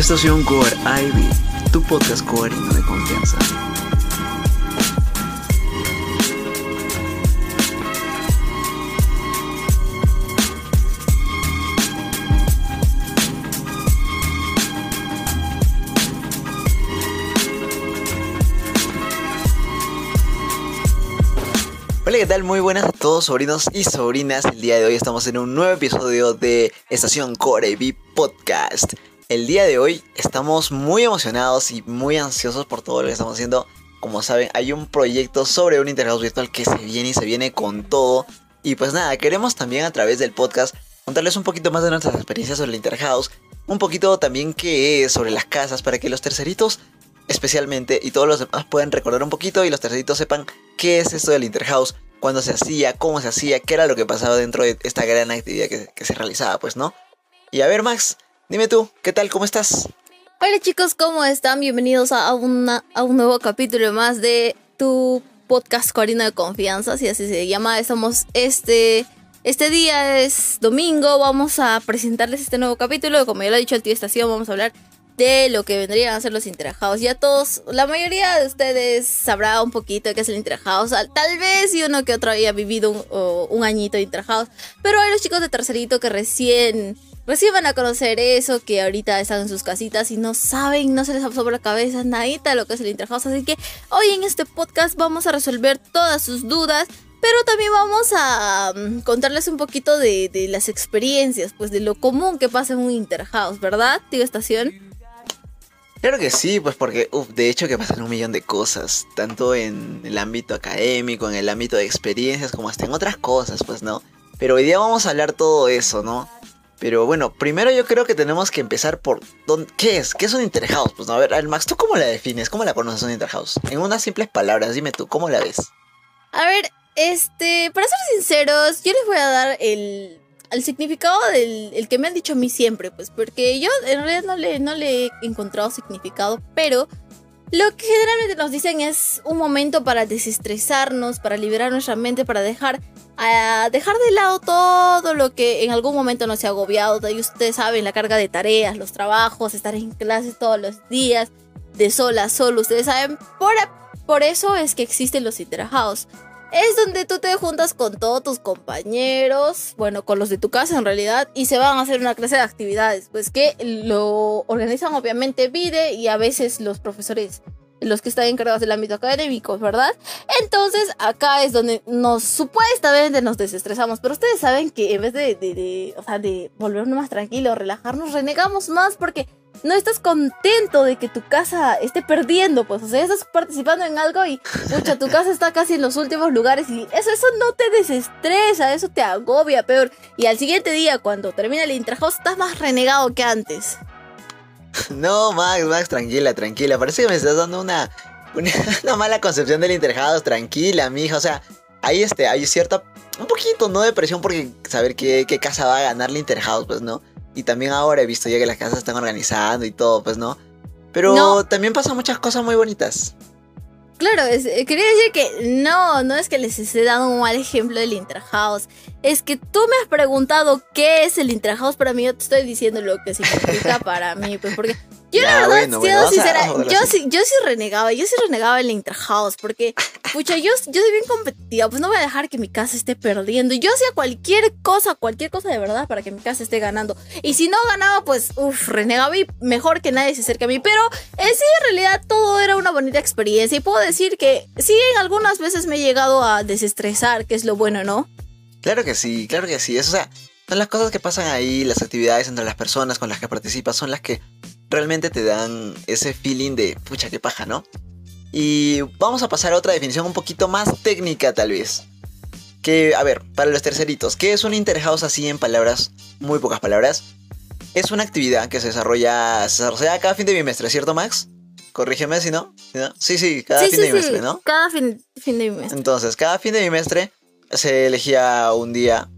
Estación Core Ivy, tu podcast coherente de confianza. Hola, ¿qué tal? Muy buenas a todos, sobrinos y sobrinas. El día de hoy estamos en un nuevo episodio de Estación Core V Podcast. El día de hoy estamos muy emocionados y muy ansiosos por todo lo que estamos haciendo. Como saben, hay un proyecto sobre un interhouse virtual que se viene y se viene con todo. Y pues nada, queremos también a través del podcast contarles un poquito más de nuestras experiencias sobre el interhouse. Un poquito también que es sobre las casas para que los terceritos especialmente y todos los demás puedan recordar un poquito y los terceritos sepan qué es esto del Interhouse, cuándo se hacía, cómo se hacía, qué era lo que pasaba dentro de esta gran actividad que, se realizaba, pues, ¿no? Y a ver, Max, dime tú, ¿qué tal? ¿Cómo estás? Hola chicos, ¿cómo están? Bienvenidos a, un nuevo capítulo más de tu podcast Corina de Confianza, si así se llama. Estamos este... Este día es domingo, vamos a presentarles este nuevo capítulo. Como ya lo ha dicho el tío Estación, vamos a hablar de lo que vendrían a ser los interhouse. Ya todos, la mayoría de ustedes sabrá un poquito de qué es el interhouse. Tal vez y uno que otro haya vivido un, añito de interhouse. Pero hay los chicos de tercerito que recién, recién van a conocer eso, que ahorita están en sus casitas y no saben, no se les sobre la cabeza nadita lo que es el interhouse. Así que hoy en este podcast vamos a resolver todas sus dudas. Pero también vamos a mm, contarles un poquito de, las experiencias, pues de lo común que pasa en un interhouse, ¿verdad, tío Estación? Claro que sí, pues porque, uff, de hecho que pasan un millón de cosas, tanto en el ámbito académico, en el ámbito de experiencias, como hasta en otras cosas, pues, ¿no? Pero hoy día vamos a hablar todo eso, ¿no? Pero bueno, primero yo creo que tenemos que empezar por ¿qué es? ¿Qué es un interhouse? Pues no, a ver, Max, ¿tú cómo la defines? ¿Cómo la conoces un interhouse? En unas simples palabras, dime tú, ¿cómo la ves? A ver, este, para ser sinceros, yo les voy a dar el al significado del el que me han dicho a mí siempre, pues, porque yo en realidad no le, no le he encontrado significado, pero lo que generalmente nos dicen es un momento para desestresarnos, para liberar nuestra mente, para dejar, dejar de lado todo lo que en algún momento nos ha agobiado. Y ustedes saben, la carga de tareas, los trabajos, estar en clases todos los días, de sol a sol, ustedes saben. Por, por eso es que existen los interhouse es donde tú te juntas con todos tus compañeros, bueno, con los de tu casa en realidad, y se van a hacer una clase de actividades, pues que lo organizan obviamente Vide y a veces los profesores, los que están encargados del ámbito académico, ¿verdad? Entonces acá es donde nos supuestamente nos desestresamos, pero ustedes saben que en vez de, de, de o sea, de volvernos más tranquilos, relajarnos, renegamos más porque no estás contento de que tu casa esté perdiendo, pues, o sea, estás participando en algo y, pucha, tu casa está casi en los últimos lugares y eso, eso no te desestresa, eso te agobia peor. Y al siguiente día, cuando termina el intrahouse, estás más renegado que antes. No, Max, Max, tranquila, tranquila. Parece que me estás dando una, una, mala concepción del interhouse. Tranquila, mija. O sea, ahí este, hay cierta, un poquito, ¿no? De presión porque saber qué, qué casa va a ganar el interhouse, pues, ¿no? Y también ahora he visto ya que las casas están organizando y todo, pues no. Pero también pasan muchas cosas muy bonitas. Claro, eh, quería decir que no, no es que les esté dando un mal ejemplo del Interhouse. Es que tú me has preguntado qué es el Interhouse para mí, yo te estoy diciendo lo que significa para mí, pues porque yo la verdad, siendo sincera, yo sí, yo sí renegaba, yo sí renegaba el Interhouse, porque, pucha, yo, yo soy bien competitiva, pues no voy a dejar que mi casa esté perdiendo. Yo hacía cualquier cosa, cualquier cosa de verdad para que mi casa esté ganando. Y si no ganaba, pues, uff, renegaba y mejor que nadie se acerque a mí. Pero en sí, en realidad, todo era una bonita experiencia. Y puedo decir que sí, algunas veces me he llegado a desestresar, que es lo bueno, ¿no? Claro que sí, claro que sí. Eso, o sea, son las cosas que pasan ahí, las actividades entre las personas con las que participas, son las que realmente te dan ese feeling de, pucha, qué paja, ¿no? Y vamos a pasar a otra definición un poquito más técnica tal vez. Que, a ver, para los terceritos, ¿qué es un interhouse así en palabras, muy pocas palabras? Es una actividad que se desarrolla, se desarrolla cada fin de bimestre, ¿cierto Max? Corrígeme si no. Sí, sí, cada fin de bimestre, ¿no? Cada fin, fin de bimestre. Entonces, cada fin de bimestre se elegía un día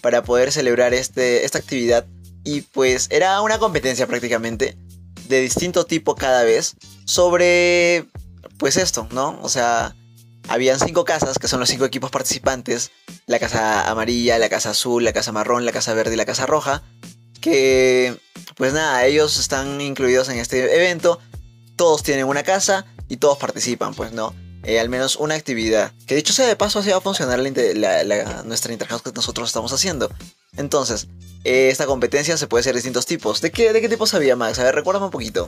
para poder celebrar este, esta actividad y pues era una competencia prácticamente de distinto tipo cada vez sobre, pues esto, ¿no? O sea, habían cinco casas, que son los cinco equipos participantes, la casa amarilla, la casa azul, la casa marrón, la casa verde y la casa roja. que pues nada, ellos están incluidos en este evento, todos tienen una casa y todos participan, pues no. Eh, al menos una actividad. Que dicho sea de paso, así va a funcionar nuestra interhouse que nosotros estamos haciendo. Entonces, eh, esta competencia se puede hacer de distintos tipos. ¿De qué, ¿De qué tipo sabía Max? A ver, recuérdame un poquito.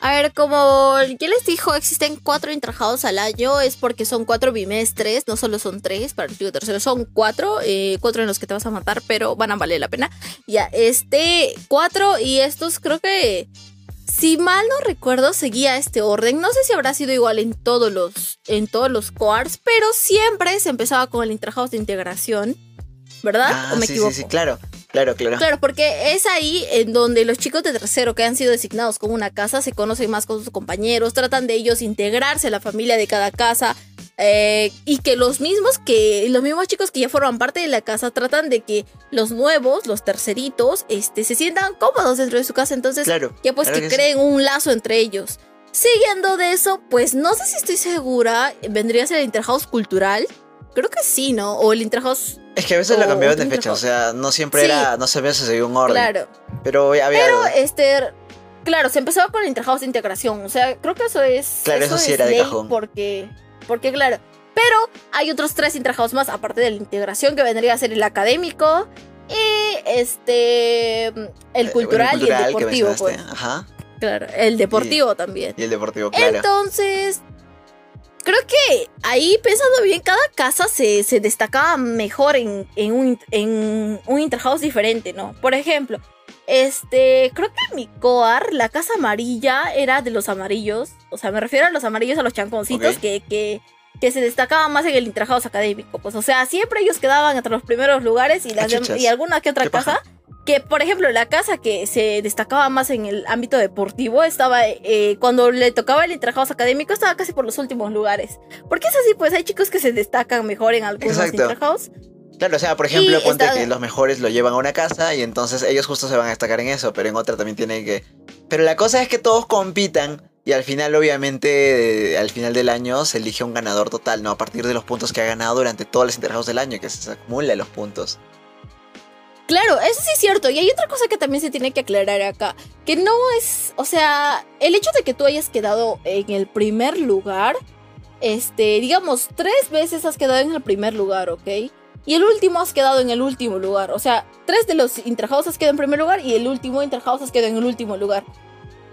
A ver, como ya les dijo, existen cuatro intrajados al año, es porque son cuatro bimestres, no solo son tres para el estudio tercero, son cuatro, eh, cuatro en los que te vas a matar, pero van a valer la pena. Ya, este, cuatro y estos creo que, si mal no recuerdo, seguía este orden. No sé si habrá sido igual en todos los, en todos los coars, pero siempre se empezaba con el intrahouse de integración, ¿verdad? Ah, ¿O me equivoco? Sí, sí, claro. Claro, claro. Claro, porque es ahí en donde los chicos de tercero que han sido designados como una casa se conocen más con sus compañeros, tratan de ellos integrarse a la familia de cada casa. Eh, y que los mismos que los mismos chicos que ya forman parte de la casa tratan de que los nuevos, los terceritos, este, se sientan cómodos dentro de su casa. Entonces, ya pues que, creen un lazo entre ellos. Siguiendo de eso, pues no sé si estoy segura, vendría a ser el interhouse cultural. Creo que sí, ¿no? O el interhouse es que a veces lo cambiaban de fecha, o sea, no siempre era, no se se seguía un orden. Claro. Pero había. Pero este. Claro, se empezaba con el interhouse de integración. O sea, creo que eso es. Claro, eso, sí era de cajón. Porque. Porque, claro. Pero hay otros tres interhouse más, aparte de la integración, que vendría a ser el académico. Y este. El eh, cultural, y el deportivo, pues. Ajá. Claro, el deportivo también. Y el deportivo, claro. Entonces, creo que ahí pensando bien, cada casa se, destacaba mejor en, un, en un interhouse diferente, ¿no? Por ejemplo, este, creo que mi coar, la casa amarilla, era de los amarillos. O sea, me refiero a los amarillos, a los chanconcitos que, que, que, se destacaban más en el interhouse académico. Pues, o sea, siempre ellos quedaban entre los primeros lugares y, las y alguna que otra casa que por ejemplo la casa que se destacaba más en el ámbito deportivo estaba eh, cuando le tocaba el intrahouse académico estaba casi por los últimos lugares. Porque es así pues hay chicos que se destacan mejor en algunos intrahouse Claro, o sea, por ejemplo, ponte que los mejores lo llevan a una casa y entonces ellos justo se van a destacar en eso, pero en otra también tienen que... Pero la cosa es que todos compitan y al final, obviamente, al final del año se elige un ganador total, ¿no? A partir de los puntos que ha ganado durante todos los interhouse del año, que se acumulan los puntos. Claro, eso sí es cierto. Y hay otra cosa que también se tiene que aclarar acá. Que no es, o sea, el hecho de que tú hayas quedado en el primer lugar, este, digamos, tres veces has quedado en el primer lugar, ¿ok? Y el último has quedado en el último lugar. O sea, tres de los interhouse has quedado en primer lugar y el último interhouse has quedado en el último lugar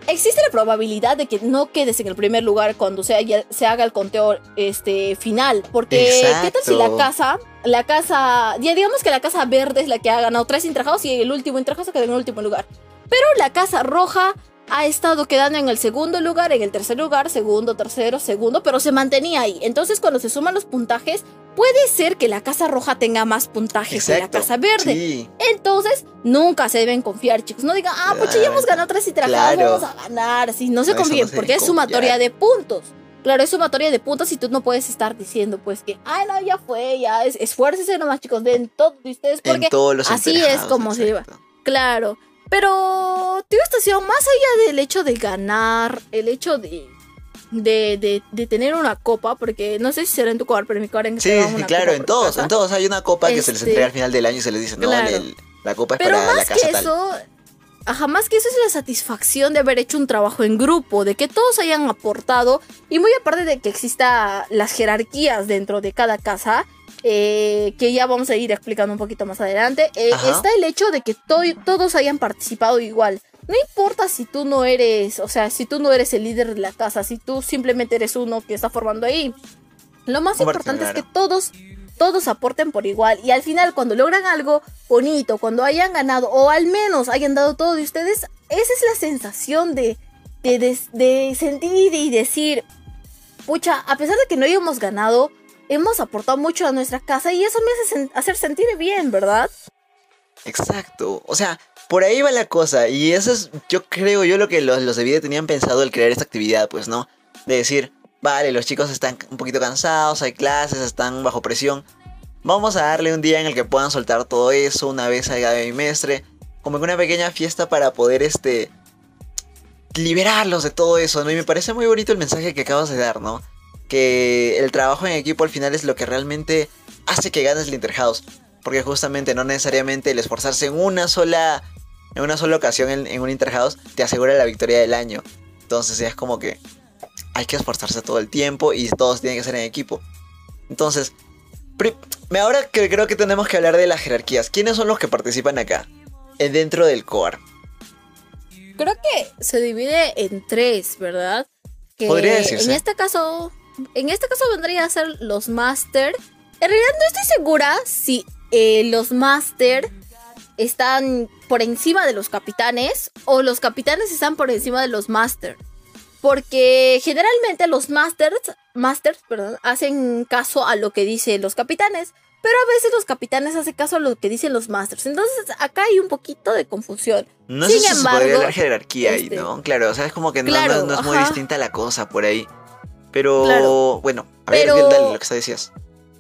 existe la probabilidad de que no quedes en el primer lugar cuando se, se haga el conteo este, final. Porque, ¿qué tal si la casa, la casa, ya digamos que la casa verde es la que ha ganado tres intrajados y el último intrajado se quedó en el último lugar? Pero la casa roja ha estado quedando en el segundo lugar, en el tercer lugar, segundo, tercero, segundo, pero se mantenía ahí. Entonces, cuando se suman los puntajes, puede ser que la casa roja tenga más puntajes que la casa verde. Entonces, nunca se deben confiar, chicos. No digan, ah, pues ya hemos ganado tres y vamos a ganar. Sí, no se confíen, porque es sumatoria de puntos. Claro, es sumatoria de puntos y tú no puedes estar diciendo, pues que, ay, no, ya fue, ya es, esfuércense nomás, chicos, den todo de ustedes, porque así es como se lleva. Claro. Pero, tío Estación, más allá del hecho de ganar, el hecho de de, de, tener una copa, porque no sé si será en tu copa, pero en mi copa en Sí, sí claro, en todos, en todos hay una copa que se les entrega al final del año y se les dice, no, la copa es para la casa que Eso, Ajá, más que eso es la satisfacción de haber hecho un trabajo en grupo, de que todos hayan aportado, y muy aparte de que exista las jerarquías dentro de cada casa, eh, que ya vamos a ir explicando un poquito más adelante, eh, está el hecho de que todos hayan participado igual. No importa si tú no eres, o sea, si tú no eres el líder de la casa, si tú simplemente eres uno que está formando ahí. Lo más importante es que todos, todos aporten por igual. Y al final, cuando logran algo bonito, cuando hayan ganado, o al menos hayan dado todo de ustedes, esa es la sensación de, de, de sentir y decir, pucha, a pesar de que no hayamos ganado, hemos aportado mucho a nuestra casa y eso me hace hacer sentir bien, ¿verdad? Exacto. O sea, por ahí va la cosa. Y eso es, yo creo, yo lo que los, los de vida tenían pensado al crear esta actividad, pues, ¿no? De decir, vale, los chicos están un poquito cansados, hay clases, están bajo presión. Vamos a darle un día en el que puedan soltar todo eso una vez a cada bimestre. Como que una pequeña fiesta para poder, este, liberarlos de todo eso, ¿no? Y me parece muy bonito el mensaje que acabas de dar, ¿no? que el trabajo en equipo al final es lo que realmente hace que ganes el Interhouse. Porque justamente no necesariamente el esforzarse en una sola, en una sola ocasión en, en un Interhouse te asegura la victoria del año. Entonces es como que hay que esforzarse todo el tiempo y todos tienen que ser en equipo. Entonces, ahora que creo que tenemos que hablar de las jerarquías. ¿Quiénes son los que participan acá? Eh, dentro del core. Creo que se divide en tres, ¿verdad? Que Podría decirse. En este caso, en este caso vendría a ser los master. En realidad no estoy segura si eh, los master están por encima de los capitanes o los capitanes están por encima de los master. Porque generalmente los masters, masters perdón, hacen caso a lo que dicen los capitanes. Pero a veces los capitanes hacen caso a lo que dicen los masters. Entonces acá hay un poquito de confusión. No Sin sé si embargo, se podría hablar jerarquía ahí, este, ¿no? Claro, o sea, es como que no, claro, no- no es muy ajá. distinta la cosa por ahí. Pero, Claro. bueno, a ver, Pero- dale lo que decías.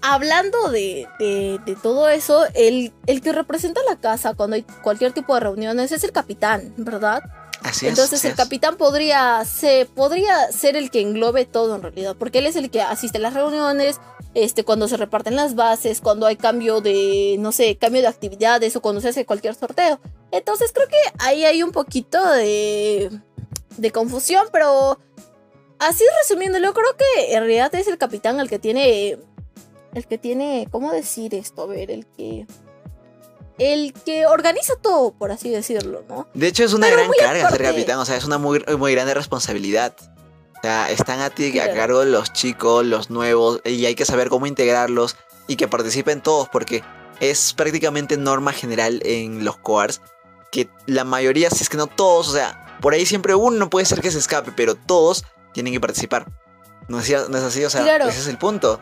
Hablando de, de- de todo eso, el, el que representa la casa cuando hay cualquier tipo de reuniones es el capitán, ¿verdad? Así es. Entonces así el es. capitán podría ser, podría ser el que englobe todo en realidad, porque él es el que asiste a las reuniones, este, cuando se reparten las bases, cuando hay cambio de, no sé, cambio de actividades o cuando se hace cualquier sorteo. Entonces creo que ahí hay un poquito de, de confusión, pero así resumiéndolo, creo que en realidad es el capitán el que tiene, el que tiene, ¿cómo decir esto? A ver, el que... El que organiza todo, por así decirlo, ¿no? De hecho, es una Pero gran carga ser capitán, o sea, es una muy, muy grande responsabilidad. O sea, están a ti a cargo los chicos, los nuevos, y hay que saber cómo integrarlos y que participen todos, porque es prácticamente norma general en los coars que la mayoría, si es que no todos, o sea, por ahí siempre uno puede ser que se escape, pero todos tienen que participar. ¿No es, no es así? O sea, Claro. ese es el punto.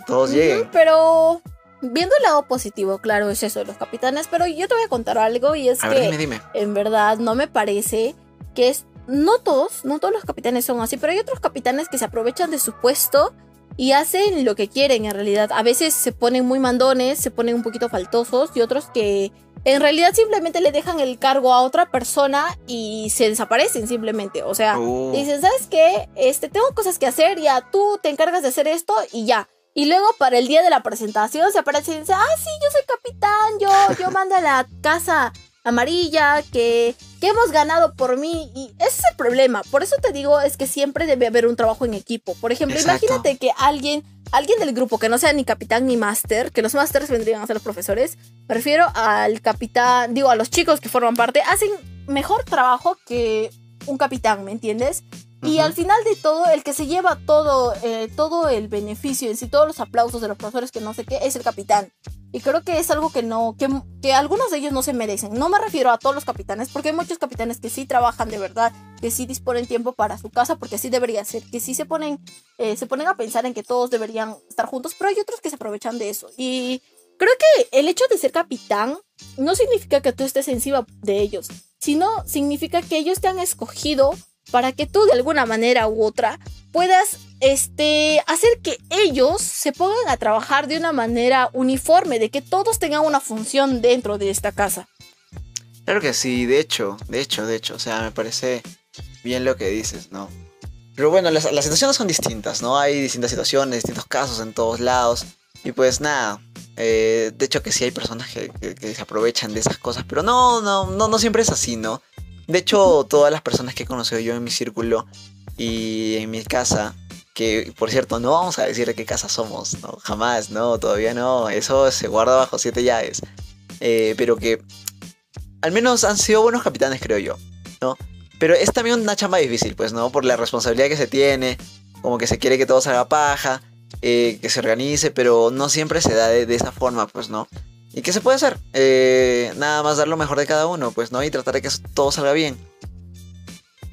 Que todos lleguen. Pero viendo el lado positivo, claro, es eso de los capitanes. Pero yo te voy a contar algo y es A que ver, dime, dime. en verdad no me parece que es. No todos, no todos los capitanes son así, pero hay otros capitanes que se aprovechan de su puesto y hacen lo que quieren en realidad. A veces se ponen muy mandones, se ponen un poquito faltosos y otros que en realidad simplemente le dejan el cargo a otra persona y se desaparecen simplemente. O sea, Uh, Dicen, ¿sabes qué? Este, tengo cosas que hacer, ya tú te encargas de hacer esto y ya. Y luego para el día de la presentación se aparece y dice, ah, sí, yo soy capitán, yo, yo mando a la casa amarilla, que, que hemos ganado por mí. Y ese es el problema. Por eso te digo, es que siempre debe haber un trabajo en equipo. Por ejemplo, Exacto. imagínate que alguien, alguien del grupo que no sea ni capitán ni máster, que los másters vendrían a ser los profesores, me refiero al capitán, digo, a los chicos que forman parte, hacen mejor trabajo que un capitán, ¿me entiendes? Y al final de todo, el que se lleva todo, eh, todo el beneficio en sí, todos los aplausos de los profesores que no sé qué, es el capitán. Y creo que es algo que no, que, que algunos de ellos no se merecen. No me refiero a todos los capitanes, porque hay muchos capitanes que sí trabajan de verdad, que sí disponen tiempo para su casa, porque así debería ser, que sí se ponen, eh, se ponen a pensar en que todos deberían estar juntos, pero hay otros que se aprovechan de eso. Y creo que el hecho de ser capitán no significa que tú estés encima de ellos, sino significa que ellos te han escogido para que tú de alguna manera u otra puedas este, hacer que ellos se pongan a trabajar de una manera uniforme, de que todos tengan una función dentro de esta casa. Claro que sí, de hecho, de hecho, de hecho, o sea, me parece bien lo que dices, ¿no? Pero bueno, las, las situaciones son distintas, ¿no? Hay distintas situaciones, distintos casos en todos lados. Y pues nada, eh, de hecho que sí hay personas que, que- que se aprovechan de esas cosas, pero no, no, no, no siempre es así, ¿no? De hecho, todas las personas que he conocido yo en mi círculo y en mi casa, que por cierto, no vamos a decir de qué casa somos, ¿no? Jamás, no, todavía no, eso se guarda bajo siete llaves. Eh, pero que al menos han sido buenos capitanes, creo yo, ¿no? Pero es también una chamba difícil, pues, ¿no? Por la responsabilidad que se tiene, como que se quiere que todo salga paja, eh, que se organice, pero no siempre se da de, de esa forma, pues, ¿no? ¿Y qué se puede hacer? Eh, nada más dar lo mejor de cada uno, pues, ¿no? Y tratar de que todo salga bien.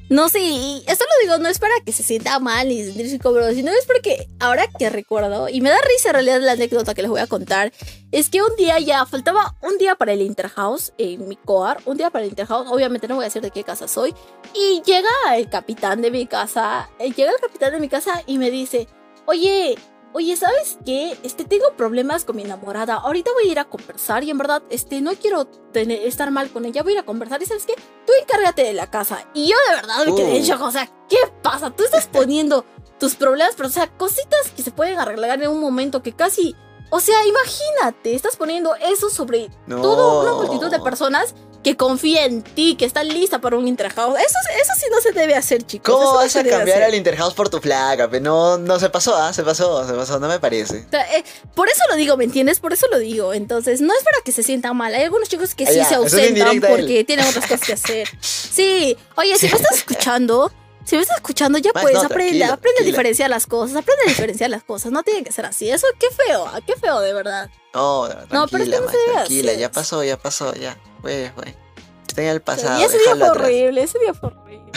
No, sí, esto lo digo no es para que se sienta mal ni sentirse incómodo, sino es porque ahora que recuerdo, y me da risa en realidad la anécdota que les voy a contar, es que un día ya faltaba un día para el Interhouse en mi coar, un día para el Interhouse, obviamente no voy a decir de qué casa soy, y llega el capitán de mi casa, eh, llega el capitán de mi casa y me dice, oye, Oye, ¿sabes qué? Este, tengo problemas con mi enamorada. Ahorita voy a ir a conversar y en verdad, este, no quiero tener- estar mal con ella. Voy a ir a conversar y ¿sabes qué? Tú encárgate de la casa. Y yo de verdad me quedé en Uh. shock. O sea, ¿qué pasa? Tú estás poniendo tus problemas, pero o sea, cositas que se pueden arreglar en un momento que casi O sea, imagínate, estás poniendo eso sobre No. toda una multitud de personas que confía en ti, que están lista para un interhouse. Eso, eso sí no se debe hacer, chicos. ¿Cómo no vas a cambiar al Interhouse por tu flaca? No, no se pasó, ¿ah? Se pasó, se pasó, no me parece. O sea, eh, por eso lo digo, ¿me entiendes? Por eso lo digo. Entonces, no es para que se sientan mal. Hay algunos chicos que Ah, sí ya, se ausentan porque tienen otras cosas que hacer. Sí. Oye, si me estás escuchando, si me estás escuchando, ya pues no, aprende, tranquila, aprende a diferenciar las cosas, aprende a diferenciar las cosas. No tiene que ser así. Eso, qué feo, ah, qué feo, de verdad. No, No, pero es que no se tranquila, ya pasó, ya pasó, ya. Fue, fue. Está en el pasado, y ese día fue atrás. horrible, ese día fue horrible.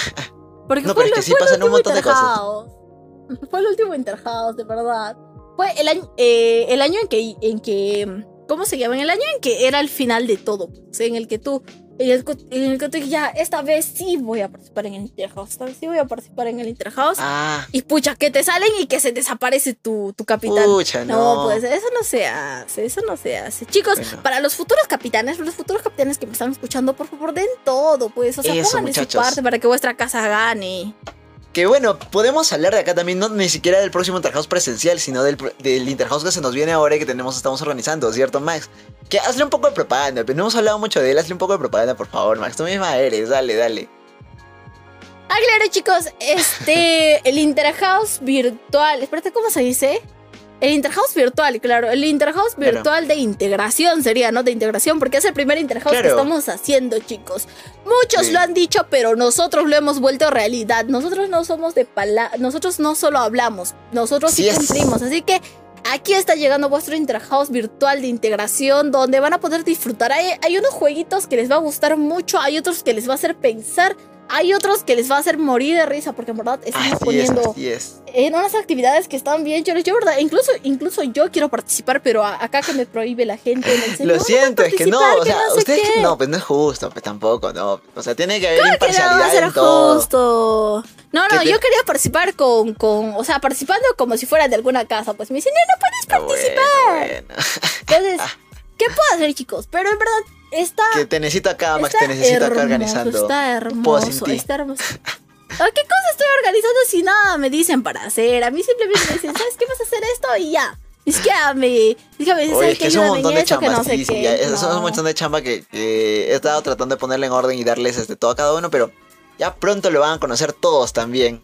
Porque No, fue, pero es el- que sí pasan un último montón de cosas. Fue el último Interhouse, de verdad. Fue el año, eh, el año en que, en que, ¿cómo se llama? En el año en que era el final de todo. Sea, en el que tú, en el, que- en el que tú dije, ya, esta vez sí voy a participar en el Interhouse, esta vez sí voy a participar en el Interhouse. Ah, Y pucha, que te salen y que se desaparece tu, tu capitán. pucha, No, no. pues eso no se hace, eso no se hace. Chicos, Bueno. para los futuros capitanes, los futuros capitanes que me están escuchando, por favor, den todo, pues. O sea, Eso, pongan de su parte para que vuestra casa gane. Que bueno, podemos hablar de acá también, no ni siquiera del próximo Interhouse presencial, sino del, del Interhouse que se nos viene ahora y que tenemos, estamos organizando, ¿cierto, Max? Que hazle un poco de propaganda, pero no hemos hablado mucho de él, hazle un poco de propaganda, por favor, Max. Tú misma eres, dale, dale. Ah, claro, chicos, este, el Interhouse virtual, espérate, ¿cómo se dice? El Interhouse virtual, claro, el Interhouse Claro. virtual de integración sería, ¿no? De integración, porque es el primer Interhouse que estamos haciendo, chicos. Muchos Sí. lo han dicho, pero nosotros lo hemos vuelto realidad. Nosotros no somos de palabra, nosotros no solo hablamos, nosotros sí Sí cumplimos. Así que aquí está llegando vuestro Interhouse virtual de integración, donde van a poder disfrutar. Hay, hay unos jueguitos que les va a gustar mucho, hay otros que les va a hacer pensar. Hay otros que les va a hacer morir de risa porque en verdad estamos Así es, poniendo así es. en unas actividades que están bien chéveres. Yo, verdad, incluso, incluso yo quiero participar, pero acá que me prohíbe la gente. Me dice, Lo "No, siento, es que no, o sea, no sé ustedes qué". no, pues no es justo, pues tampoco, no. O sea, tiene que haber que no imparcialidad en todo. justo. No, no, te- yo quería participar con, con, o sea, participando como si fuera de alguna casa. Pues me dicen, no, no puedes Ah, bueno, participar. bueno. Entonces, ¿qué puedo hacer, chicos? Pero en verdad, está. Que te necesito acá, Max, te necesito acá hermoso, organizando. Está hermoso, está hermoso. ¿A ¿Qué cosa estoy organizando si nada me dicen para hacer? A mí simplemente me dicen, ¿sabes qué vas a hacer esto? Y ya. Ni siquiera me, ni siquiera me dicen, Oye, ¿sabes es que es un montón de que chamba, no sí, sí, es un No. montón de chamba que, que he estado tratando de ponerle en orden y darles este, todo a cada uno, pero ya pronto lo van a conocer todos también.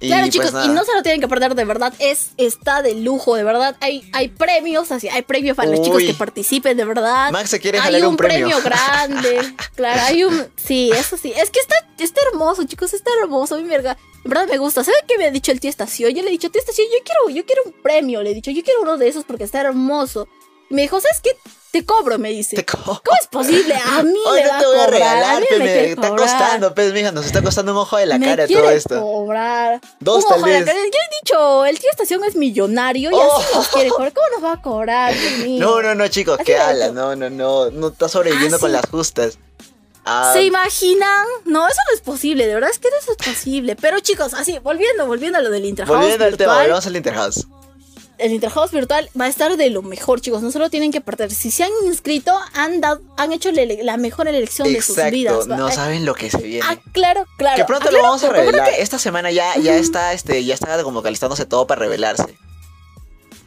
Y Claro, pues chicos, y no se lo tienen que perder, de verdad. Es, está de lujo, de verdad. Hay, hay premios, así, hay premios para los chicos que participen, de verdad. Max se quiere hay jalar un, un premio. grande. claro, hay un. Sí, eso sí. Es que está, está hermoso, chicos, está hermoso. Mí, verga. En verdad me gusta. ¿Saben qué me ha dicho el tío Estación? Yo le he dicho, tío Estación, yo quiero, yo quiero un premio. Le he dicho, yo quiero uno de esos porque está hermoso. Y me dijo, ¿sabes qué? Te cobro, me dice. Te ¿Cómo es posible? A mí Oye, me no va te voy a cobrar. regalar, me está cobrar. costando, pues, mija, nos está costando un ojo de la me cara todo esto. cobrar. Dos, Un tal ojo de la vez. cara. Ya he dicho, el tío Estación es millonario y Oh. así nos quiere cobrar. ¿Cómo nos va a cobrar? No, no, no, chicos, ¿qué dijo. No, no, no, no está sobreviviendo Ah, con sí. las justas. Ah, ¿Se imaginan? No, eso no es posible, de verdad es que no es posible. Pero chicos, así, volviendo, volviendo a lo del Interhouse volviendo al tema, volvemos al Interhouse. El Interhouse virtual va a estar de lo mejor, chicos. No se lo tienen que perder. Si se han inscrito, han, dado, han hecho la, la mejor elección de sus vidas. no saben lo que se viene. Ah, claro, claro. que pronto Ah, lo vamos a revelar. que- Esta semana ya, ya está, este, ya está como calistándose todo para revelarse.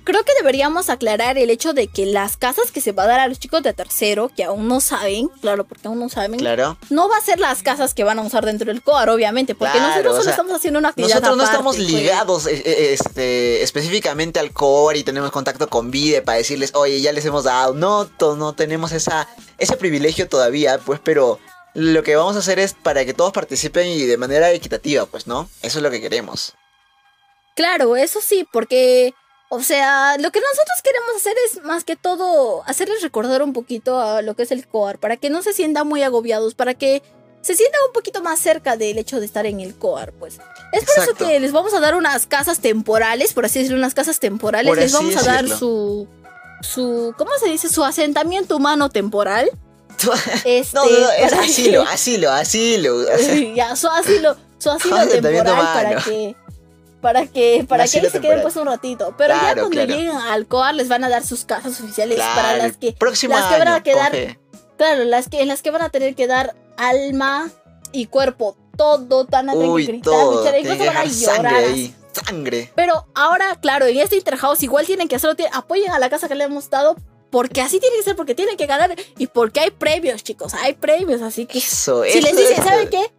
Creo que deberíamos aclarar el hecho de que las casas que se va a dar a los chicos de tercero, que aún no saben, claro, porque aún no saben, Claro. no va a ser las casas que van a usar dentro del COAR, obviamente, porque Claro, nosotros solo sea, estamos haciendo una actividad Nosotros no estamos pues. ligados eh, eh, este, específicamente al core y tenemos contacto con Vide para decirles, oye, ya les hemos dado. No, no tenemos esa, ese privilegio todavía, pues, pero lo que vamos a hacer es para que todos participen y de manera equitativa, pues, ¿no? Eso es lo que queremos. Claro, eso sí, porque, o sea, lo que nosotros queremos hacer es más que todo hacerles recordar un poquito a lo que es el COAR, para que no se sientan muy agobiados, para que se sientan un poquito más cerca del hecho de estar en el COAR, pues. Es por Exacto. eso que les vamos a dar unas casas temporales, por así decirlo, unas casas temporales, Por les vamos a dar decirlo. su su ¿cómo se dice? su asentamiento humano temporal. Este, No, no, no, es para asilo, que- asilo, asilo. ya, su asilo, su asilo temporal para que para que para que se queden pues un ratito. Pero ya cuando claro. lleguen al COAR les van a dar sus casas oficiales para las que próximo las que van a quedar- claro, las que en las que van a tener que dar alma y cuerpo, todo, van a tener que gritar, todo, luchar, incluso van a llorar. ahí. sangre. Pero ahora, claro, en este Interhouse igual tienen que hacerlo, apoyen a la casa que le hemos dado, porque así tiene que ser, porque tienen que ganar y porque hay premios, chicos, hay premios, así que Eso, si eso les dicen, ¿saben qué?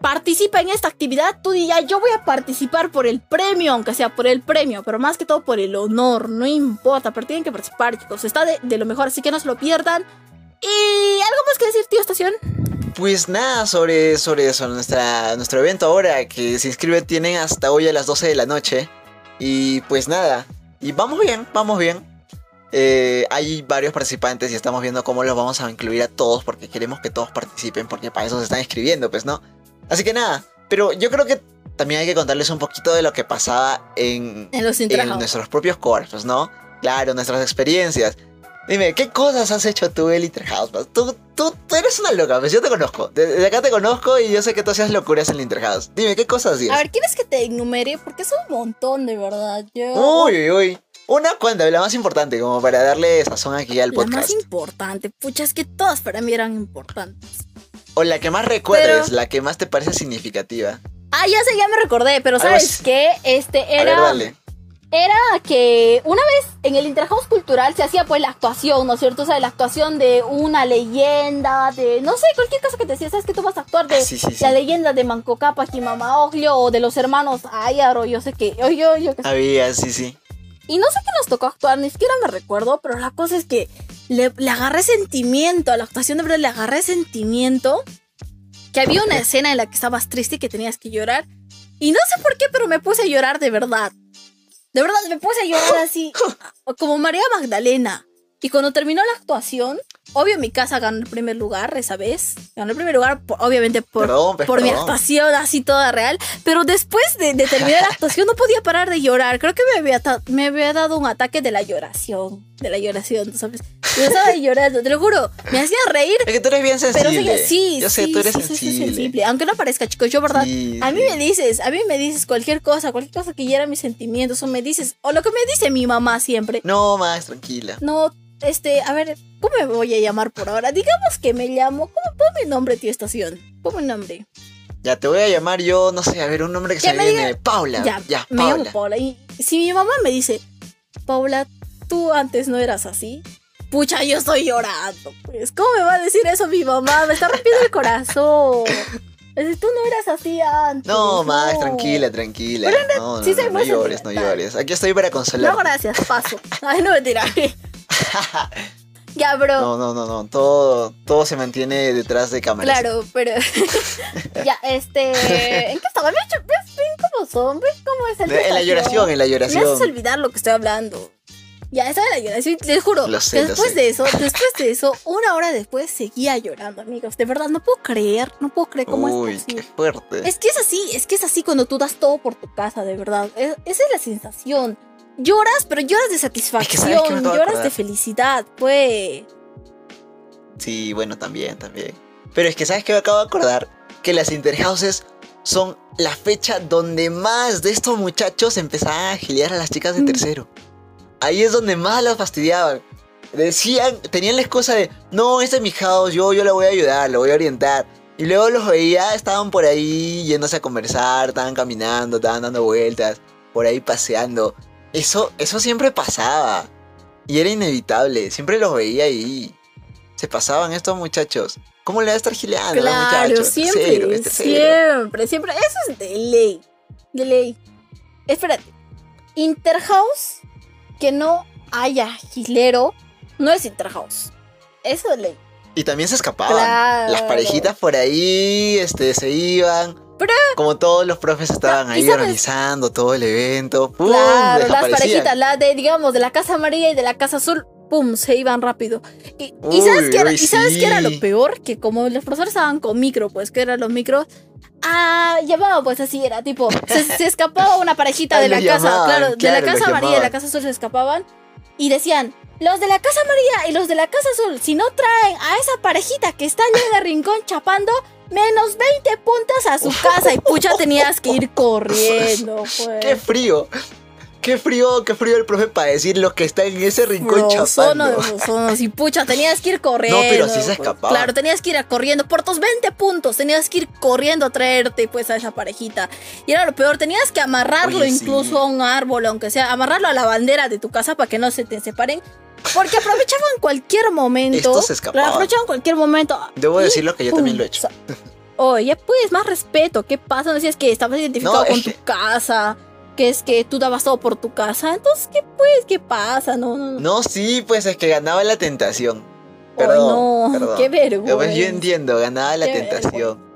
Participa en esta actividad, tú dirías, yo voy a participar por el premio, aunque sea por el premio, pero más que todo por el honor, no importa, pero tienen que participar, chicos, está de, lo mejor, así que no se lo pierdan. Y algo más que decir, tío Estación. Pues nada sobre, sobre eso, nuestra, nuestro evento ahora que se inscribe tienen hasta hoy a las 12 de la noche. Y pues nada, y vamos bien, vamos bien. Eh, hay varios participantes y estamos viendo cómo los vamos a incluir a todos porque queremos que todos participen porque para eso se están inscribiendo, pues no. Así que nada, pero yo creo que también hay que contarles un poquito de lo que pasaba en, En los en nuestros propios cuerpos, ¿no? Claro, nuestras experiencias. Dime, ¿qué cosas has hecho tú en Interhouse? pues? Tú, tú, tú eres una loca, pues yo te conozco. Desde acá te conozco y yo sé que tú hacías locuras en el Interhouse. Dime, ¿qué cosas hacías? A ver, ¿quieres que te enumere? Porque es un montón, de verdad. Yo... Uy, uy, uy. Una cuanta, la más importante, como para darle sazón aquí al La podcast. más importante, pucha, es que todas para mí eran importantes. O la que más recuerdes, Pero- la que más te parece significativa. Ah, ya sé, ya me recordé, pero ¿sabes qué? Este A ver, era. dale. Era que una vez en el Interhouse Cultural se hacía pues la actuación, ¿no es cierto? O sea, la actuación de una leyenda, de no sé, cualquier cosa que te decía, ¿sabes que tú vas a actuar de Ah, sí, sí, sí. la leyenda de Manco Cápac y Mama Oglio o de los hermanos Ayar o yo sé qué, o yo, yo sé. Había, sí, sí. Y no sé qué nos tocó actuar, ni siquiera me recuerdo, pero la cosa es que le, le agarré sentimiento a la actuación, de verdad le agarré sentimiento. Que había una escena en la que estabas triste y que tenías que llorar. Y no sé por qué, pero me puse a llorar de verdad. De verdad, me puse a llorar así, como María Magdalena. Y cuando terminó la actuación, obvio mi casa ganó el primer lugar esa vez. Ganó el primer lugar, por- obviamente por, Perdón, por mi actuación así toda real. Pero después de, de terminar la actuación no podía parar de llorar. Creo que me había, me había dado un ataque de la lloración. De la lloración, ¿sabes? Yo estaba llorando, te lo juro. Me hacía reír. Es que tú eres bien Pero sensible. sí, sí, Yo sé, sí, tú eres sí, sí, soy sensible. Aunque no parezca, chicos, yo, ¿verdad? A mí me dices, a mí me dices cualquier cosa, cualquier cosa que hiera mis sentimientos, o me dices, o lo que me dice mi mamá siempre. No, más, tranquila. No, este, a ver, ¿cómo me voy a llamar por ahora? Digamos que me llamo, ¿cómo pon mi nombre, tío estación? Pon mi nombre. Ya te voy a llamar yo, no sé, a ver, un nombre que se me viene. Paula. Ya, Ya, me llamo Paula. Paula. Y si mi mamá me dice, Paula, tú antes no eras así. Pucha, yo estoy llorando, pues. ¿Cómo me va a decir eso mi mamá? Me está rompiendo el corazón. Tú no eras así antes. No, Max, tranquila, tranquila. no, no, sí no, no llores, no llores. Aquí estoy para consolar. No, gracias, paso. Ay, no me tiraré. ya, bro. No, no, no, no. Todo, todo se mantiene detrás de cámaras. Claro, pero. ya, este. ¿En qué estaba? ¿Ves, ven cómo son? ¿Ves cómo es el En la lloración, en la Me haces lloración. olvidar lo que estoy hablando. Ya, estaba en la lloración. Les juro. Lo sé, que lo después sé. de eso, después de eso, una hora después seguía llorando, amigos. De verdad, no puedo creer, no puedo creer cómo Uy, es qué posible. fuerte. Es que es así, es que es así cuando tú das todo por tu casa, de verdad. Es- esa es la sensación. Lloras, pero lloras de satisfacción, ¿sabes qué me acabo de lloras de felicidad, pues. Sí, bueno, también, también. Pero es que, ¿sabes qué me acabo de acordar? Que las interhouses son la fecha donde más de estos muchachos empezaban a giliar a las chicas de Mm. tercero. Ahí es donde más las fastidiaban. Decían, tenían la excusa de, no, este es mi house, yo, yo la voy a ayudar, lo voy a orientar. Y luego los veía, estaban por ahí yéndose a conversar, estaban caminando, estaban dando vueltas, por ahí paseando. Eso, eso siempre pasaba. Y era inevitable, siempre los veía ahí. Se pasaban estos muchachos. ¿Cómo le va a estar gileando a los Claro, muchachos? siempre, es tercero. siempre, siempre. Eso es de ley. De ley. Espérate. Interhouse, que no haya gilero, no es Interhouse. Eso de ley. Y también se escapaban. Claro. Las parejitas por ahí este, se iban. Pero- Como todos los profes estaban ¿Y ahí sabes? organizando todo el evento. ¡Pum! Claro, las parejitas, la de, digamos, de la casa amarilla y de la casa azul, pum, se iban rápido. Y, y Uy, sabes, qué era, uy, y sabes qué era lo sí. peor, que como los profesores estaban con micro, pues, que eran los micros, ah, llamaban, pues así era, tipo, se, se escapaba una parejita de la los casa, llamaban, claro, de claro, la casa amarilla y de la llamaban. casa azul se escapaban y decían, los de la casa amarilla y los de la casa azul, si no traen a esa parejita que está allá en el rincón chapando, menos 20 puntos a su casa y pucha tenías que ir corriendo, pues. ¡Qué frío! qué frío, qué frío el profe para decir los que están en ese rincón de chapando. brozonos. Y pucha, tenías que ir corriendo. pero sí se pues. escapaba. Claro, tenías que ir a corriendo. Por tus 20 puntos, tenías que ir corriendo a traerte pues a esa parejita. Y era lo peor, tenías que amarrarlo Oye, sí. incluso a un árbol, aunque sea, amarrarlo a la bandera de tu casa para que no se te separen. Porque aprovechaban cualquier momento. Estos se escapaban. Claro, aprovechaban cualquier momento. Debo decirlo que yo también lo he hecho. Oye, pues más respeto. ¿Qué pasa? No decías que estabas identificado No, con tu que- casa. Que es que tú dabas todo por tu casa. Entonces, ¿qué pues? ¿Qué pasa? No, no, no. No, sí, pues es que ganaba la tentación. Perdón, no, perdón. qué vergüenza. Pues yo entiendo, ganaba la Qué tentación.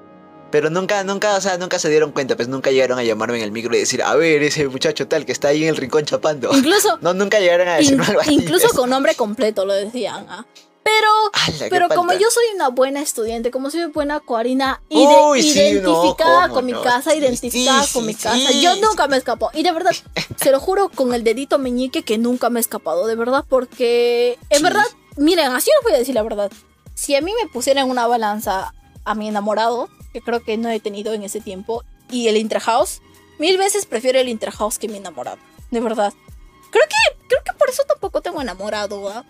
Pero nunca, nunca, o sea, nunca se dieron cuenta, pues nunca llegaron a llamarme en el micro y decir, a ver, ese muchacho tal que está ahí en el rincón chapando. Incluso, No, nunca llegaron a in- decirme algo así. incluso con nombre completo lo decían. ¿ah? Pero, ¡Hala, qué pero como yo soy una buena estudiante, como soy buena coarina, Uy, sí, identificada no, ¿cómo con mi no? casa, Sí, identificada sí, con mi sí, casa, sí. yo nunca me escapó. Y de verdad, se lo juro con el dedito meñique que nunca me he escapado, de verdad, porque en Sí. verdad, miren, así os voy a decir la verdad. Si a mí me pusieran una balanza a mi enamorado, que creo que no he tenido en ese tiempo, y el Interhouse, mil veces prefiero el Interhouse que mi enamorado, de verdad. Creo que, creo que por eso tampoco tengo enamorado, ¿va?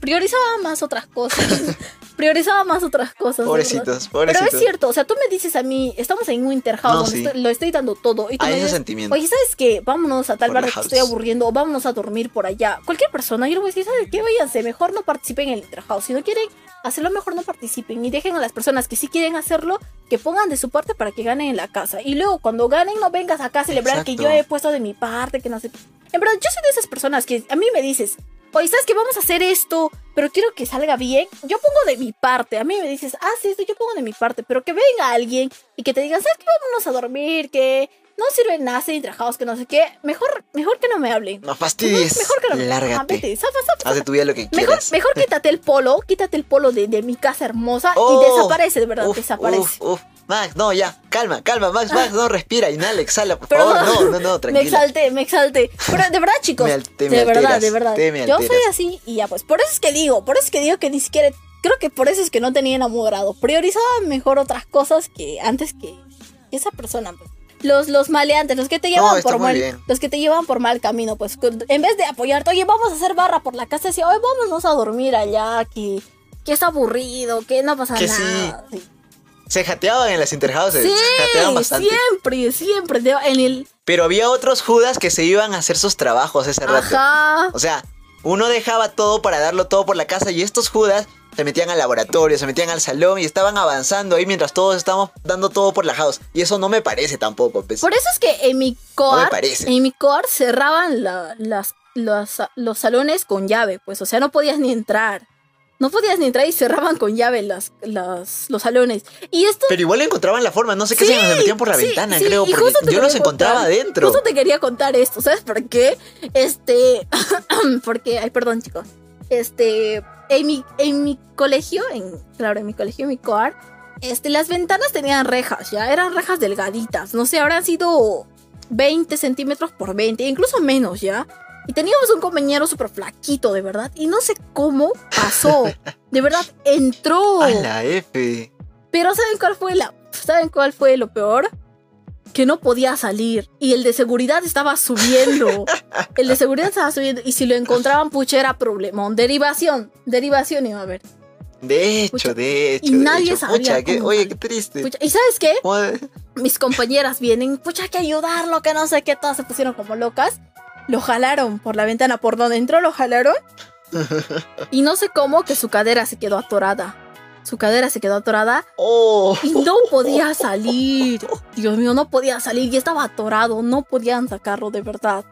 Priorizaba más otras cosas. priorizaba más otras cosas. verdad. Pobrecitos, Pero pobrecitos. es cierto, o sea, tú me dices a mí, estamos en un interhouse No, sí. lo estoy dando todo. Y tú Hay me ese dices, sentimiento. oye, ¿sabes qué? Vámonos a tal Por bar la que estoy house. aburriendo o vámonos a dormir por allá. Cualquier persona, yo le voy a decir, ¿sabes qué? Váyanse, mejor no participen en el interhouse. Si no quieren hacerlo, mejor no participen. Y dejen a las personas que sí quieren hacerlo, que pongan de su parte para que ganen en la casa. Y luego, cuando ganen, no vengas acá a celebrar que yo he puesto de mi parte, que no sé. En verdad, yo soy de esas personas que a mí me dices, oye, ¿sabes qué? Vamos a hacer esto, pero quiero que salga bien. Yo pongo de mi parte. A mí me dices, ah, sí, esto yo pongo de mi parte, pero que venga alguien y que te digan, ¿sabes qué? Vámonos a dormir, que no sirve nada ser trabajados, que no sé qué. Mejor, mejor que no me hablen. No fastidies. Mejor que no me Lárgate. vete, zafa, zafa, Haz de tu vida lo que Mejor, quieras. mejor quítate el polo, quítate el polo de, de mi casa hermosa Oh, y desaparece, de verdad, Uf, desaparece. uf, uf. Max, no, ya, calma, calma, Max, Max, no, respira, inhala, exhala, por favor, no, no, no, Me tranquila. exalté, me exalté. Pero de verdad, chicos. Me te me de verdad, alteras, de verdad. te me Yo soy así y ya, pues. Por eso es que digo, por eso es que digo que ni siquiera. Creo que por eso es que no tenía enamorado. Priorizaba mejor otras cosas que antes que, esa persona, pues. Los, los maleantes, los que te llevan está por mal, bien. los que te llevan por mal camino, pues en vez de apoyarte, oye, vamos a hacer barra por la casa, decía, oye, vámonos a dormir allá, que, que es aburrido, que no pasa Que sí. nada. Sí. Se jateaban en las interhouses, Sí, se jateaban bastante. siempre, siempre. En el. Pero había otros judas que se iban a hacer sus trabajos ese rato. Ajá. O sea, uno dejaba todo para darlo todo por la casa y estos judas se metían al laboratorio, se metían al salón y estaban avanzando ahí mientras todos estábamos dando todo por la house. Y eso no me parece tampoco, pues. Por eso es que en mi No coar, me parece. en mi coar cerraban la- las, los, los salones con llave, pues, o sea, no podías ni entrar. No podías ni entrar y cerraban con llave las, las, los salones. Y esto... Pero igual encontraban la forma, no sé qué Sí, se se metían por la sí, ventana, sí, creo, porque yo los encontraba adentro. Justo te quería contar esto, ¿sabes por qué? Este, porque, ay, perdón chicos, este, en mi, en mi colegio, en, claro, en mi colegio, en mi coar, este, las ventanas tenían rejas, ya, eran rejas delgaditas, no sé, habrán sido 20 centímetros por 20, incluso menos, ya. Y teníamos un compañero súper flaquito, de verdad, y no sé cómo pasó, de verdad, entró. A la F. Pero ¿saben cuál fue la ¿Saben cuál fue lo peor? Que no podía salir y el de seguridad estaba subiendo. El de seguridad estaba subiendo y si lo encontraban pucha era problemón, derivación, derivación iba a haber. De hecho, Pucha, de hecho. y de nadie hecho. sabía Pucha, qué- oye, qué triste. Pucha, ¿Y sabes qué? ¿Cómo de- Mis compañeras vienen, pucha, hay que ayudarlo, que no sé qué, todas se pusieron como locas. Lo jalaron por la ventana, por donde entró lo jalaron. Y no sé cómo que su cadera se quedó atorada. Su cadera se quedó atorada Oh. Y no podía salir. Dios mío, no podía salir. Y estaba atorado. No podían sacarlo de verdad.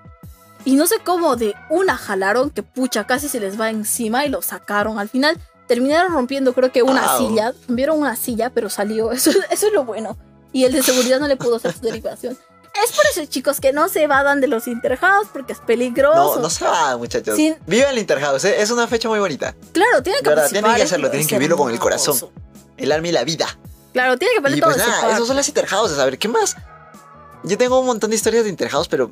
Y no sé cómo de una jalaron que pucha casi se les va encima y lo sacaron. Al final terminaron rompiendo creo que una silla. Rompieron una silla, pero salió. Eso, eso es lo bueno. Y el de seguridad no le pudo hacer su derivación. Es por eso, chicos, que no se evadan de los interhouse porque es peligroso. No, no se va, muchachos. Sin- Viva el Interhouse, ¿eh? es una fecha muy bonita. Claro, tienen que participar, tienen que hacerlo, tienen que vivirlo con el corazón. El alma y la vida. Claro, tienen que poner Y todo pues nada, esos son las Interhouses. A ver, ¿qué más? Yo tengo un montón de historias de Interhouse, pero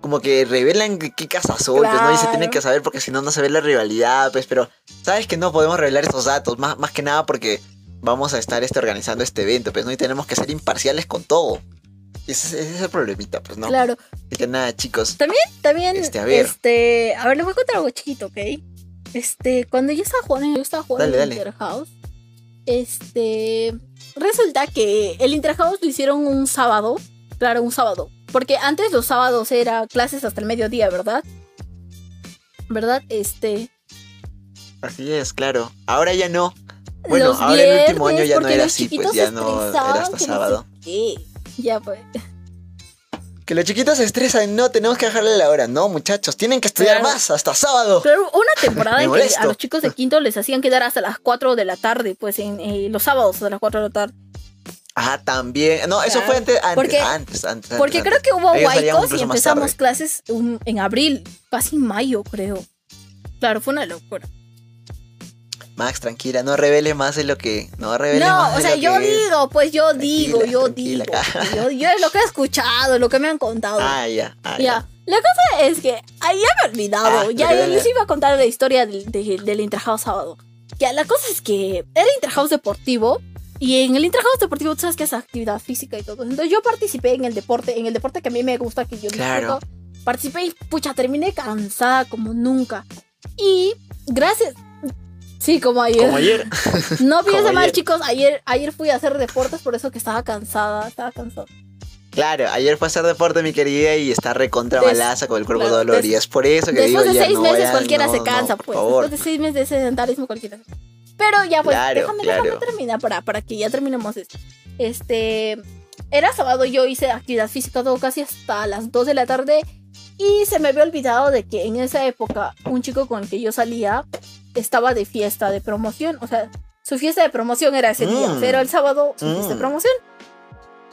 como que revelan qué qué casa soy, pues no, y se tienen que saber porque si no, no se ve la rivalidad, pues, pero sabes que no podemos revelar esos datos, más, más que nada porque vamos a estar este, organizando este evento, pues no, y tenemos que ser imparciales con todo. Ese, ese es el problemita, pues, ¿no? Claro. Así que nada, chicos. También, también, Este, a ver. este, a ver, les voy a contar algo chiquito, ¿ok? Este, cuando yo estaba jugando, yo estaba jugando Dale, en dale. Interhouse, este, resulta que el Interhouse lo hicieron un sábado, claro, un sábado, porque antes los sábados era clases hasta el mediodía, ¿verdad? ¿Verdad? Este, Así es, claro. Ahora ya no. Bueno, los ahora el último año ya no era así, pues ya no era hasta no sé sábado. qué. Ya, pues. Que los chiquitos se estresan, no, tenemos que dejarle la hora. No, muchachos, tienen que estudiar Claro. más, hasta sábado. Pero una temporada en que a los chicos de quinto les hacían quedar hasta las 4 de la tarde, pues en eh, los sábados a las 4 de la tarde. Ah, también. No, eso Claro. fue antes, antes, Porque- antes, antes. Porque antes, creo que hubo huaicos y empezamos clases un- en abril, casi mayo, creo. Claro, fue una locura. Max, tranquila, no revele más de lo que. No revele No, más o de sea, lo yo que- digo, pues yo digo, Tranquila, yo tranquila, digo. Yo, yo es lo que he escuchado, lo que me han contado. Ah, ya. Ah, Ya. La cosa es que ahí ya me he olvidado. Ah, ya, ya dale. les iba a contar la historia del, de- del Interhouse sábado. Ya, la cosa es que era Interhouse deportivo. Y en el Interhouse deportivo tú sabes que es actividad física y todo. Entonces yo participé en el deporte, en el deporte que a mí me gusta, que yo Claro. disfruto. Participé y pucha, terminé cansada como nunca. Y gracias. Sí, como ayer. Como ayer. No piensen mal, ayer. chicos. Ayer, ayer fui a hacer deportes, por eso que estaba cansada. Estaba cansada. Claro, ayer fue a hacer deporte, mi querida, y está recontra malaza con el cuerpo claro, dolor. y es por eso que digo Después de ya, seis no meses vayan, cualquiera se cansa, por pues. favor. Después de seis meses de sedentarismo cualquiera se cansa. Pero ya, pues, Claro, déjame, claro. déjame terminar para, para que ya terminemos esto. Este, era sábado, yo hice actividad física todo casi hasta las 2 de la tarde y se me había olvidado de que en esa época un chico con el que yo salía estaba de fiesta de promoción, o sea, su fiesta de promoción era ese día, Mm. o sea, era el sábado su fiesta de Mm. promoción.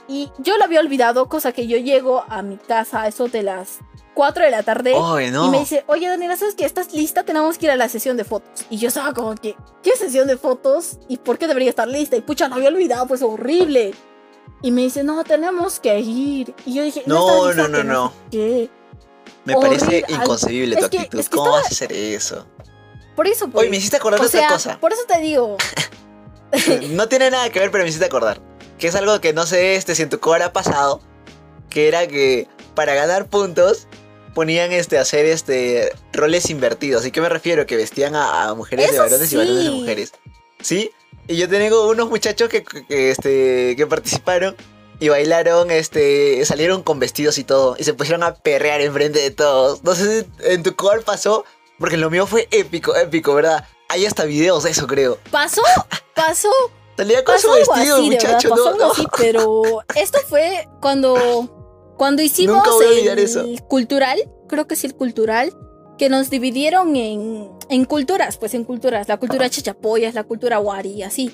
Y yo lo había olvidado, cosa que yo llego a mi casa a eso de las 4 de la tarde. Ay, no. Y me dice, oye Daniela, ¿sabes que estás lista? Tenemos que ir a la sesión de fotos. Y yo estaba como que, ¿qué sesión de fotos? ¿Y por qué debería estar lista? Y pucha, lo había olvidado, pues horrible. Y me dice, no, tenemos que ir. Y yo dije, No, no, no, no. qué". Me parece horrible. Ay, inconcebible es tu que- actitud. es que ¿Cómo estaba- vas a hacer eso? Por eso, pues. Oye, me hiciste acordar o de sea, otra cosa. por eso te digo, No tiene nada que ver, pero me hiciste acordar. Que es algo que no sé este, si en tu core ha pasado. Que era que para ganar puntos ponían este hacer este roles invertidos. ¿Y qué me refiero? Que vestían a, a mujeres de Eso varones y varones de sí. mujeres. ¿Sí? Y yo tengo unos muchachos que, que, este, que participaron y bailaron, este, salieron con vestidos y todo. Y se pusieron a perrear enfrente de todos. No sé si en tu core pasó, porque lo mío fue épico, épico, ¿verdad? Hay hasta videos de eso, creo. pasó, pasó, Salía con su pasó vestido, así, muchacho. pasó no, algo no. así, pero esto fue cuando, cuando hicimos Nunca voy a olvidar el eso. cultural, creo que sí el cultural, que nos dividieron en, en culturas, pues en culturas, la cultura chachapoyas, la cultura wari y así.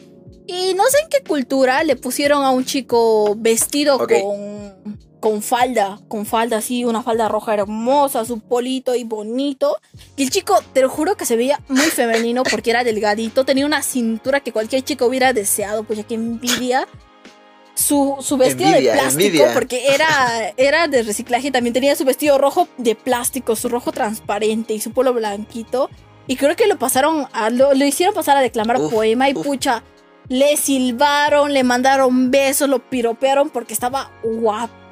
Y no sé en qué cultura le pusieron a un chico vestido con, con falda, con falda así, una falda roja hermosa, su polito y bonito. Y el chico, te lo juro que se veía muy femenino porque era delgadito, tenía una cintura que cualquier chico hubiera deseado, pues ya que envidia. Su, su vestido Envidia, de plástico, envidia. porque era, era de reciclaje, también tenía su vestido rojo de plástico, su rojo transparente y su polo blanquito. Y creo que lo pasaron, a, lo, lo hicieron pasar a declamar Uf, poema y uf. pucha, le silbaron, le mandaron besos, lo piropearon porque estaba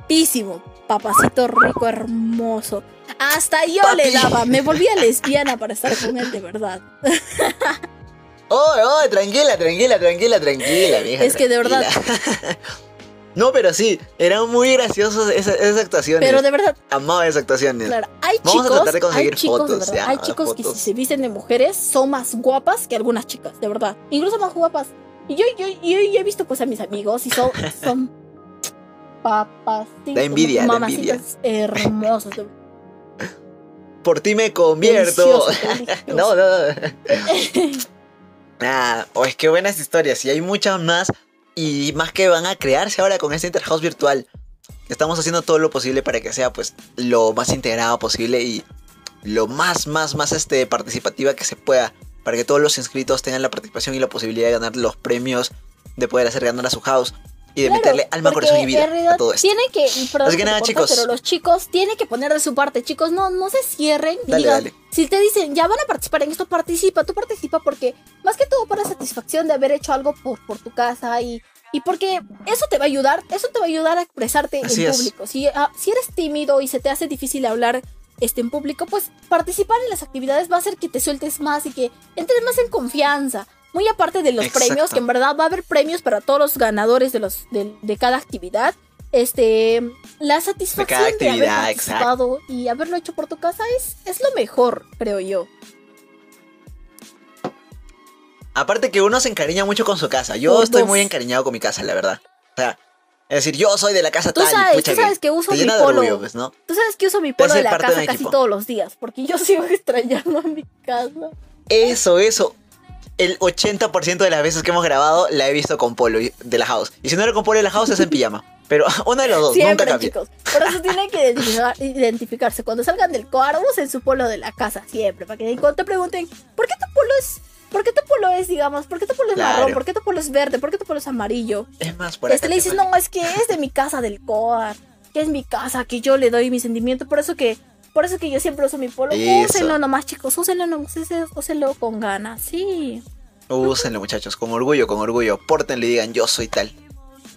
guapísimo. Papacito rico, hermoso. Hasta yo le daba, me volvía lesbiana para estar con él de verdad. Oh, oh, tranquila, tranquila, tranquila, tranquila, mija. Es que de verdad. no, pero sí, eran muy graciosos esas, esas actuaciones. Pero de verdad, Amaba esas actuaciones. claro, hay Vamos a tratar de conseguir hay chicos, de fotos, ya, hay chicos que si se visten de mujeres son más guapas que algunas chicas, de verdad. Incluso más guapas. Y yo, yo, yo, yo he visto pues a mis amigos y son, son papacitos. Da envidia, da mamacitas hermosos. de- Por ti me convierto. deliciosos. no, no. Ah, oh, es que buenas historias. Y hay muchas más. Y más que van a crearse ahora con este Interhouse virtual. Estamos haciendo todo lo posible para que sea pues lo más integrado posible y lo más, más, más este, participativa que se pueda. Para que todos los inscritos tengan la participación y la posibilidad de ganar los premios, de poder hacer ganar a su house y de Claro, meterle alma, corazón y vida a todo esto. Tienen que, perdón Así que te nada, corto, chicos. Pero los chicos tienen que poner de su parte, chicos, no, no se cierren. Dale, digan, dale. Si te dicen, ya van a participar en esto, participa, tú participa porque más que todo para satisfacción de haber hecho algo por, por tu casa y, Y porque eso te va a ayudar, eso te va a ayudar a expresarte Así en es. público. Si, ah, si eres tímido y se te hace difícil hablar este, en público, pues participar en las actividades va a hacer que te sueltes más y que entres más en confianza. Muy aparte de los Exacto. premios, que en verdad va a haber premios para todos los ganadores de, los, de, de cada actividad. Este, la satisfacción de, haber actividad, participado y haberlo hecho por tu casa es, es lo mejor, creo yo. Aparte que uno se encariña mucho con su casa. Yo estoy muy encariñado con mi casa, la verdad. O sea, es decir, yo soy de la casa Tú tal y sabes, pucha tú que sabes que uso mi de polo. orgullo, pues, ¿no? Tú sabes que uso mi polo de la de casa casi equipo. todos los días, porque yo sigo extrañando a mi casa. Eso, eso. El 80% de las veces que hemos grabado la he visto con polo de la house. Y si no era con polo de la house es en pijama. Pero uno de los dos, nunca cambia. chicos. Por eso tienen que identificar- identificarse. Cuando salgan del coar, usen su polo de la casa, siempre. Para que cuando te pregunten, ¿por qué tu polo es, por qué tu polo es, digamos, por qué tu polo es Claro. marrón, por qué tu polo es verde, por qué tu polo es amarillo? Es más, por Este le dices, no, es que es de mi casa del coar, que es mi casa, que yo le doy mi sentimiento. Por eso que, por eso que yo siempre uso mi polo. Eso. Úsenlo nomás, chicos, úsenlo nomás, úsenlo- con ganas, sí. Úsenlo, muchachos, con orgullo, con orgullo. Pórtenlo y digan, yo soy tal.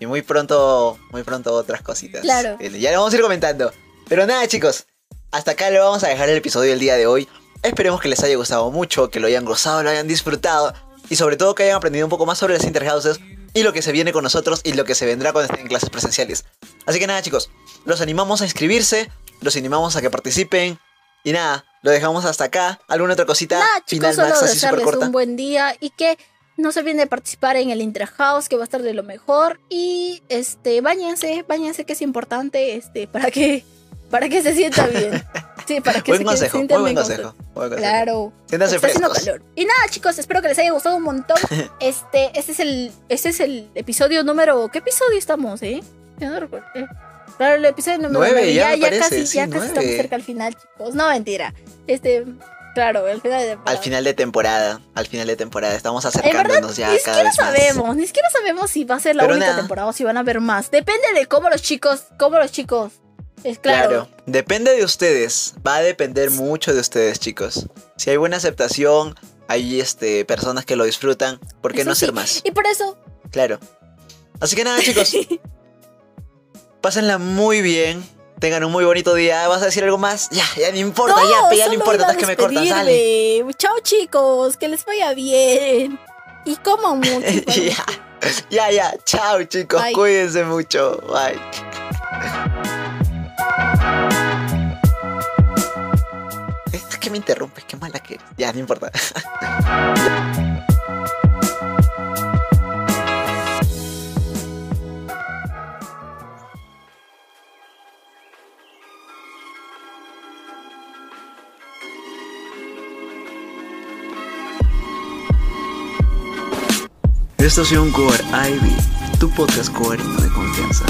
Y muy pronto, muy pronto otras cositas. Claro. Eh, Ya lo vamos a ir comentando. Pero nada, chicos. Hasta acá le vamos a dejar el episodio del día de hoy. Esperemos que les haya gustado mucho, que lo hayan gozado, lo hayan disfrutado. Y sobre todo que hayan aprendido un poco más sobre las interhouses y lo que se viene con nosotros y lo que se vendrá cuando estén en clases presenciales. Así que nada, chicos. Los animamos a inscribirse, los animamos a que participen. Y nada, lo dejamos hasta acá. ¿Alguna otra cosita? Chicos, Final solo Max así desearles corta. un buen día y que no se olviden de participar en el Interhouse, que va a estar de lo mejor. Y este, bañense, bañense, que es importante, este, para que, para que se sienta bien. Sí, para que Buen se, consejo, muy sientan buen bien consejo. con- buen consejo. Claro. Siéntanse Está haciendo calor. Y nada, chicos, espero que les haya gustado un montón. Este, este es el, este es el episodio número. ¿Qué episodio estamos, eh? Ya no recuerdo. Claro, el episodio número Nueve, 9. ya casi, sí, ya casi estamos cerca al final, chicos. No, mentira. Este, claro, el final de Al final de temporada, al final de temporada, estamos En verdad, acercándonos ya ni cada siquiera vez más. sabemos, ni siquiera sabemos si va a ser la Pero única nada. temporada o si van a haber más. Depende de cómo los chicos, cómo los chicos. Es claro. Claro, depende de ustedes, va a depender mucho de ustedes, chicos. Si hay buena aceptación, hay este personas que lo disfrutan, ¿por qué Eso no sí. hacer más? Y por eso, Claro. Así que nada, chicos, pásenla muy bien. Tengan un muy bonito día. ¿Vas a decir algo más? Ya, ya no importa, no, ya, ya no importa, estás que me cortas, dale. Chao chicos, que les vaya bien. Y coman mucho. ya, ya, ya. Chao, chicos. Bye. Cuídense mucho. Bye. Es que me interrumpes, qué mala que eres. Ya, no importa. Estación Core Ivy, tu podcast coreano de confianza.